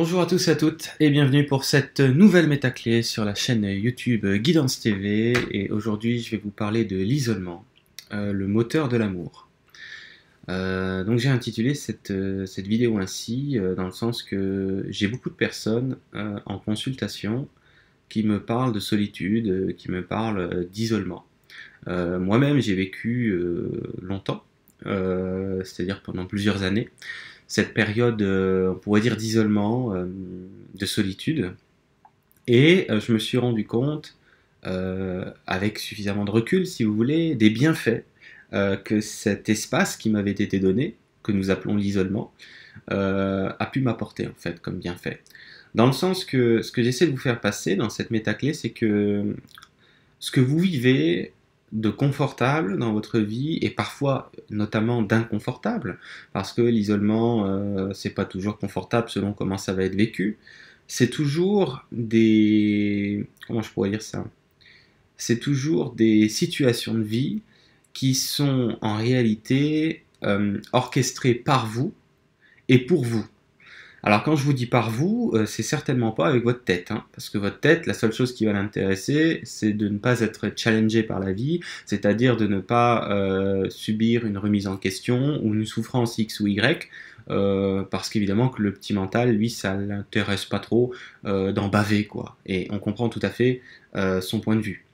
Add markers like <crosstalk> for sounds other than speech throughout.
Bonjour à tous et à toutes et bienvenue pour cette nouvelle métaclé sur la chaîne YouTube Guidance TV et aujourd'hui je vais vous parler de l'isolement, euh, le moteur de l'amour. Euh, donc j'ai intitulé cette, euh, cette, vidéo ainsi dans le sens que j'ai beaucoup de personnes en consultation qui me parlent de solitude, qui me parlent d'isolement. Moi-même j'ai vécu longtemps, c'est-à-dire pendant plusieurs années, cette période, euh, on pourrait dire, d'isolement, euh, de solitude. Et euh, je me suis rendu compte, avec suffisamment de recul, si vous voulez, des bienfaits que cet espace qui m'avait été donné, que nous appelons l'isolement, a pu m'apporter, en fait, comme bienfait. Dans le sens que ce que j'essaie de vous faire passer dans cette métaclé, c'est que ce que vous vivez de confortable dans votre vie et parfois notamment d'inconfortable. Parce que l'isolement euh, c'est pas toujours confortable selon comment ça va être vécu. C'est toujours des comment je pourrais dire ça? C'est toujours des situations de vie qui sont en réalité euh, orchestrées par vous et pour vous alors quand je vous dis par vous, euh, c'est certainement pas avec votre tête, hein, parce que votre tête, la seule chose qui va l'intéresser, c'est de ne pas être challengé par la vie, c'est-à-dire de ne pas euh, subir une remise en question ou une souffrance X ou Y, euh, parce qu'évidemment que le petit mental, lui, ça l'intéresse pas trop d'en baver, quoi. Et on comprend tout à fait son point de vue.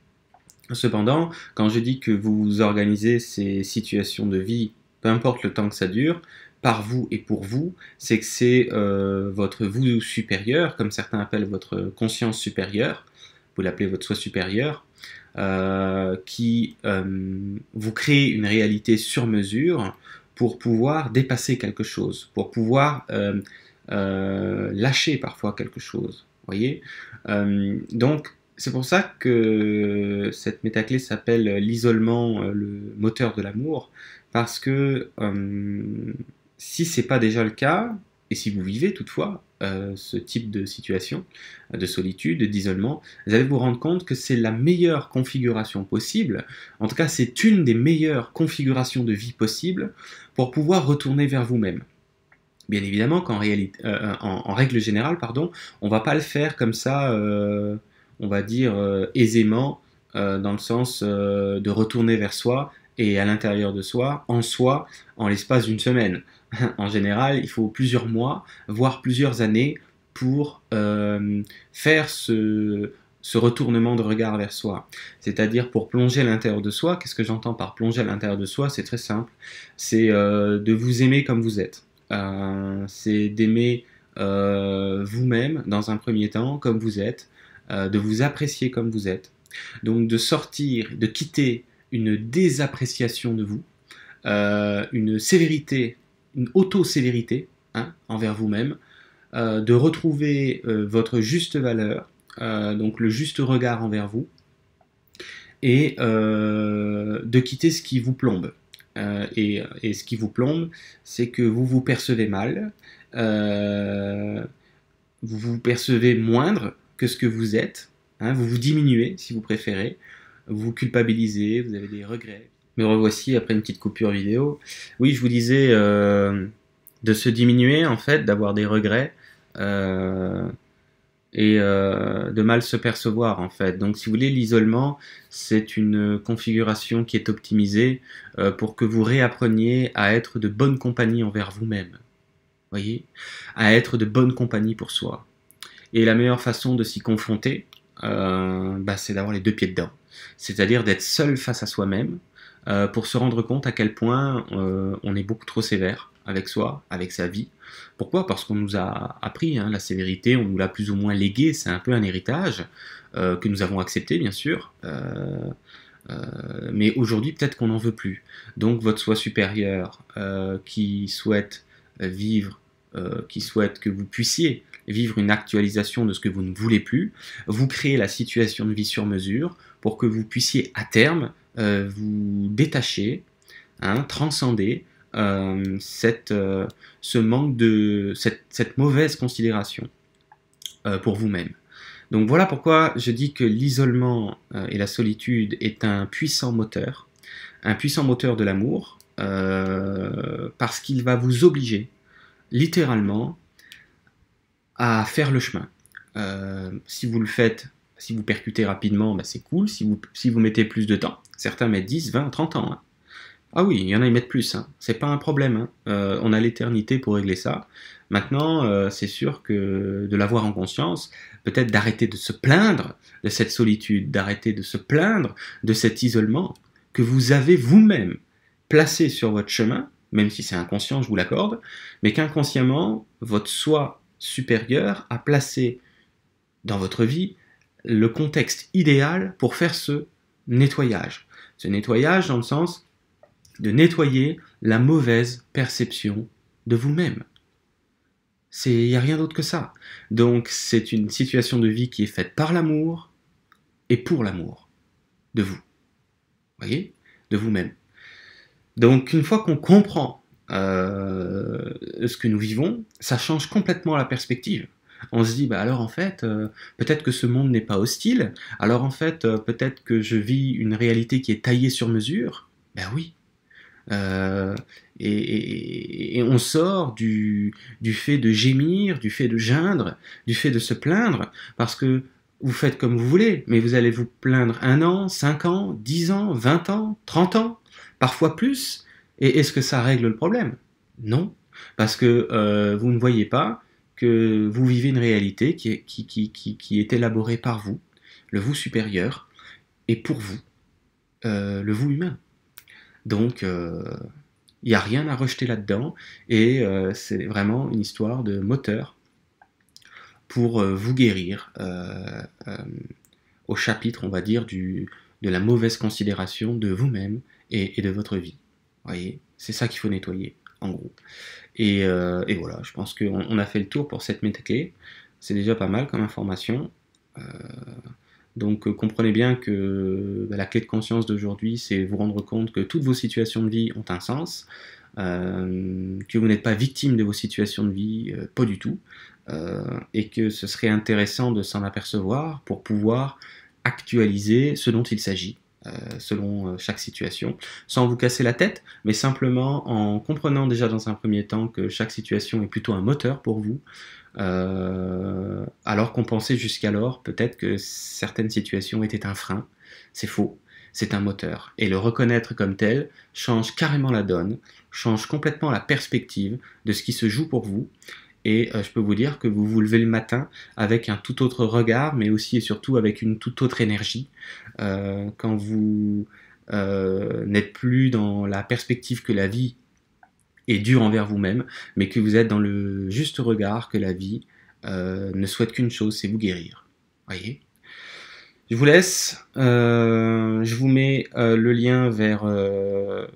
Cependant, quand je dis que vous organisez ces situations de vie, peu importe le temps que ça dure, par vous et pour vous, c'est que c'est euh, votre vous supérieur, comme certains appellent votre conscience supérieure, vous l'appelez votre soi supérieur, euh, qui euh, vous crée une réalité sur mesure pour pouvoir dépasser quelque chose, pour pouvoir lâcher parfois quelque chose. Voyez Donc, c'est pour ça que cette métaclé s'appelle l'isolement, le moteur de l'amour, parce que si ce n'est pas déjà le cas, et si vous vivez toutefois euh, ce type de situation, de solitude, d'isolement, vous allez vous rendre compte que c'est la meilleure configuration possible, en tout cas c'est une des meilleures configurations de vie possibles pour pouvoir retourner vers vous-même. Bien évidemment qu'en réalité, euh, en, règle générale, pardon, on va pas le faire comme ça, euh, on va dire aisément, dans le sens de retourner vers soi et à l'intérieur de soi, en soi, en l'espace d'une semaine. <laughs> en général, il faut plusieurs mois, voire plusieurs années pour euh, faire ce, retournement de regard vers soi. C'est-à-dire pour plonger à l'intérieur de soi, qu'est-ce que j'entends par plonger à l'intérieur de soi? C'est très simple. C'est euh, de vous aimer comme vous êtes. Euh, c'est d'aimer vous-même dans un premier temps comme vous êtes, de vous apprécier comme vous êtes. Donc de sortir, de quitter une désappréciation de vous, une sévérité une auto-sévérité hein, envers vous-même, euh, de retrouver euh, votre juste valeur, euh, donc le juste regard envers vous, et de quitter ce qui vous plombe. Et, ce qui vous plombe, c'est que vous vous percevez mal, vous vous percevez moindre que ce que vous êtes, hein, vous vous diminuez si vous préférez, vous vous culpabilisez, vous avez des regrets. Me revoici après une petite coupure vidéo. Oui, je vous disais euh, de se diminuer en fait, d'avoir des regrets euh, et euh, de mal se percevoir en fait. Donc si vous voulez, l'isolement, c'est une configuration qui est optimisée pour que vous réappreniez à être de bonne compagnie envers vous-même. Voyez? À être de bonne compagnie pour soi. Et la meilleure façon de s'y confronter, bah, c'est d'avoir les deux pieds dedans. C'est-à-dire d'être seul face à soi-même, euh, pour se rendre compte à quel point euh, on est beaucoup trop sévère avec soi, avec sa vie. Pourquoi? Parce qu'on nous a appris hein, la sévérité, on nous l'a plus ou moins légué, c'est un peu un héritage euh, que nous avons accepté bien sûr. mais aujourd'hui, peut-être qu'on n'en veut plus. Donc, votre soi supérieur qui souhaite vivre, qui souhaite que vous puissiez vivre une actualisation de ce que vous ne voulez plus, vous créez la situation de vie sur mesure pour que vous puissiez à terme euh, vous détacher, hein, transcender euh, cette, euh, ce manque de cette, mauvaise considération pour vous-même. Donc voilà pourquoi je dis que l'isolement et la solitude est un puissant moteur, un puissant moteur de l'amour, parce qu'il va vous obliger littéralement à faire le chemin. si vous le faites, si vous percutez rapidement, bah, c'est cool. Si vous, si vous mettez plus de temps, certains mettent 10, 20, 30 ans. Hein. Ah oui, il y en a qui mettent plus. Hein. C'est pas un problème. Hein. Euh, on a l'éternité pour régler ça. Maintenant, euh, c'est sûr que de l'avoir en conscience, peut-être d'arrêter de se plaindre de cette solitude, d'arrêter de se plaindre de cet isolement que vous avez vous-même placé sur votre chemin, même si c'est inconscient, je vous l'accorde, mais qu'inconsciemment, votre soi supérieur a placé dans votre vie le contexte idéal pour faire ce nettoyage. Ce nettoyage dans le sens de nettoyer la mauvaise perception de vous-même. Il n'y a rien d'autre que ça. Donc c'est une situation de vie qui est faite par l'amour et pour l'amour de vous. Voyez? De vous-même. Donc une fois qu'on comprend euh, ce que nous vivons, ça change complètement la perspective. On se dit, bah alors en fait, euh, peut-être que ce monde n'est pas hostile, alors en fait, euh, peut-être que je vis une réalité qui est taillée sur mesure. Ben oui, euh, et, on sort du, fait de gémir, du fait de geindre, du fait de se plaindre, parce que vous faites comme vous voulez, mais vous allez vous plaindre un an, cinq ans, dix ans, vingt ans, trente ans, parfois plus. Et est-ce que ça règle le problème? Non, parce que vous ne voyez pas que vous vivez une réalité qui est, élaborée par vous, le vous supérieur, et pour vous, euh, le vous humain. Donc, il euh, n'y a rien à rejeter là-dedans, et euh, c'est vraiment une histoire de moteur pour vous guérir au chapitre, on va dire, du, de la mauvaise considération de vous-même et, de votre vie. Vous voyez, c'est ça qu'il faut nettoyer, en gros. Et, et voilà, je pense qu'on a fait le tour pour cette méta-clé. C'est déjà pas mal comme information. Donc euh, comprenez bien que bah, la clé de conscience d'aujourd'hui, c'est vous rendre compte que toutes vos situations de vie ont un sens, euh, que vous n'êtes pas victime de vos situations de vie, euh, pas du tout, et que ce serait intéressant de s'en apercevoir pour pouvoir actualiser ce dont il s'agit. Selon chaque situation, sans vous casser la tête, mais simplement en comprenant déjà dans un premier temps que chaque situation est plutôt un moteur pour vous, euh, alors qu'on pensait jusqu'alors peut-être que certaines situations étaient un frein. C'est faux, c'est un moteur. Et le reconnaître comme tel change carrément la donne, change complètement la perspective de ce qui se joue pour vous. Et euh, je peux vous dire que vous vous levez le matin avec un tout autre regard, mais aussi et surtout avec une toute autre énergie. Euh, quand vous n'êtes plus dans la perspective que la vie et dur envers vous-même, mais que vous êtes dans le juste regard que la vie euh, ne souhaite qu'une chose, c'est vous guérir. Voyez? Je vous laisse. Euh, je vous mets euh, le lien vers le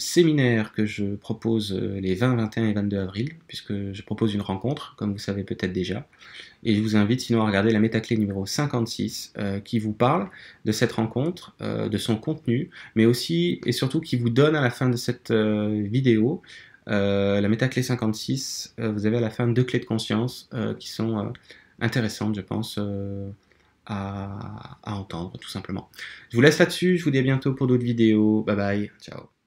séminaire que je propose les 20, 21 et 22 avril, puisque je propose une rencontre, comme vous savez peut-être déjà. Et je vous invite sinon à regarder la métaclé numéro 56 qui vous parle de cette rencontre, de son contenu, mais aussi et surtout qui vous donne à la fin de cette vidéo la métaclé 56. vous avez à la fin deux clés de conscience qui sont intéressantes, je pense à, entendre, tout simplement. Je vous laisse là-dessus, je vous dis à bientôt pour d'autres vidéos. Bye bye, ciao.